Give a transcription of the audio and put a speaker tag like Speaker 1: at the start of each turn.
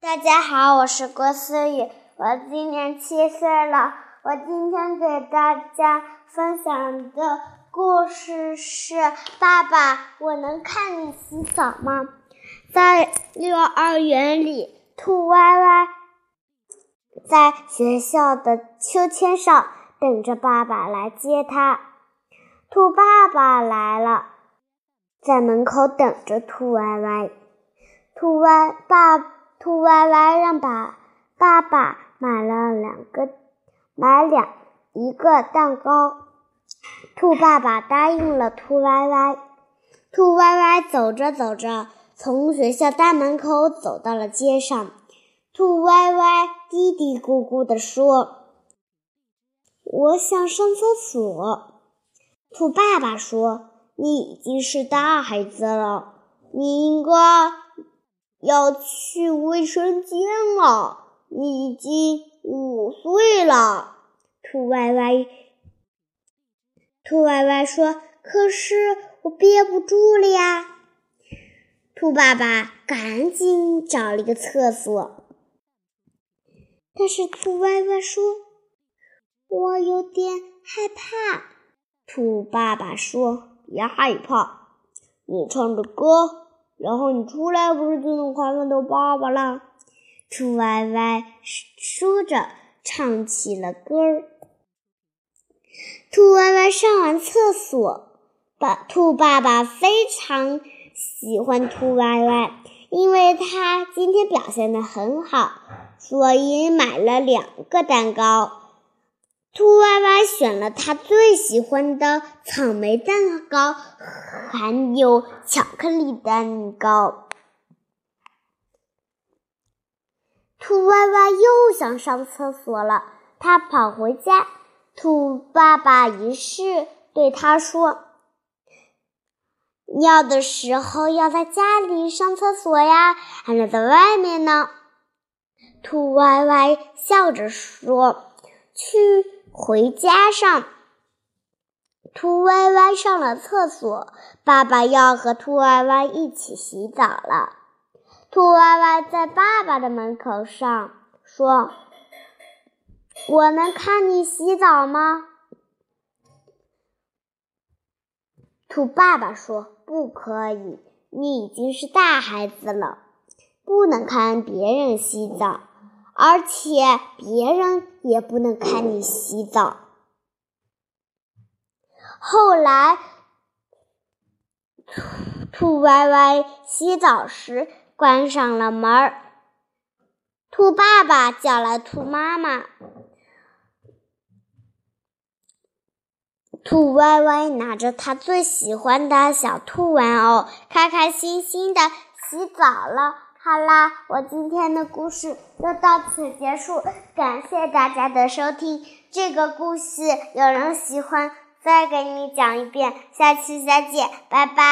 Speaker 1: 大家好，我是郭思雨，我今年七岁了。我今天给大家分享的故事是：爸爸，我能看你洗澡吗？在幼儿园里，兔歪歪在学校的秋千上等着爸爸来接他。兔爸爸来了，在门口等着兔歪歪。兔歪爸。兔歪歪让爸爸爸买了两个，买两一个蛋糕。兔爸爸答应了兔歪歪。兔歪歪走着走着，从学校大门口走到了街上。兔歪歪嘀嘀咕咕地说：“我想上厕所。”兔爸爸说：“你已经是大孩子了，你应该……”要去卫生间了，你已经五岁了。兔歪歪，兔歪歪说：“可是我憋不住了呀。”兔爸爸赶紧找了一个厕所，但是兔歪歪说：“我有点害怕。”兔爸爸说：“别害怕，你唱着歌。”然后你出来不是就能快乐到爸爸了？兔歪歪说着，唱起了歌儿。兔歪歪上完厕所，爸兔爸爸非常喜欢兔歪歪，因为他今天表现的很好，所以买了两个蛋糕。兔歪歪选了他最喜欢的草莓蛋糕，还有巧克力蛋糕。兔歪歪又想上厕所了，他跑回家。兔爸爸于是对他说：“尿的时候要在家里上厕所呀，还是在外面呢。”兔歪歪笑着说：“去。”回家上，兔歪歪上了厕所，爸爸要和兔歪歪一起洗澡了。兔歪歪在爸爸的门口上说：“我能看你洗澡吗？”兔爸爸说：“不可以，你已经是大孩子了，不能看别人洗澡。”而且别人也不能看你洗澡。后来，兔兔歪歪洗澡时关上了门儿。兔爸爸叫来兔妈妈，兔歪歪拿着他最喜欢的小兔玩偶，开开心心的洗澡了。好啦，我今天的故事就到此结束，感谢大家的收听。这个故事有人喜欢，再给你讲一遍。下期再见，拜拜。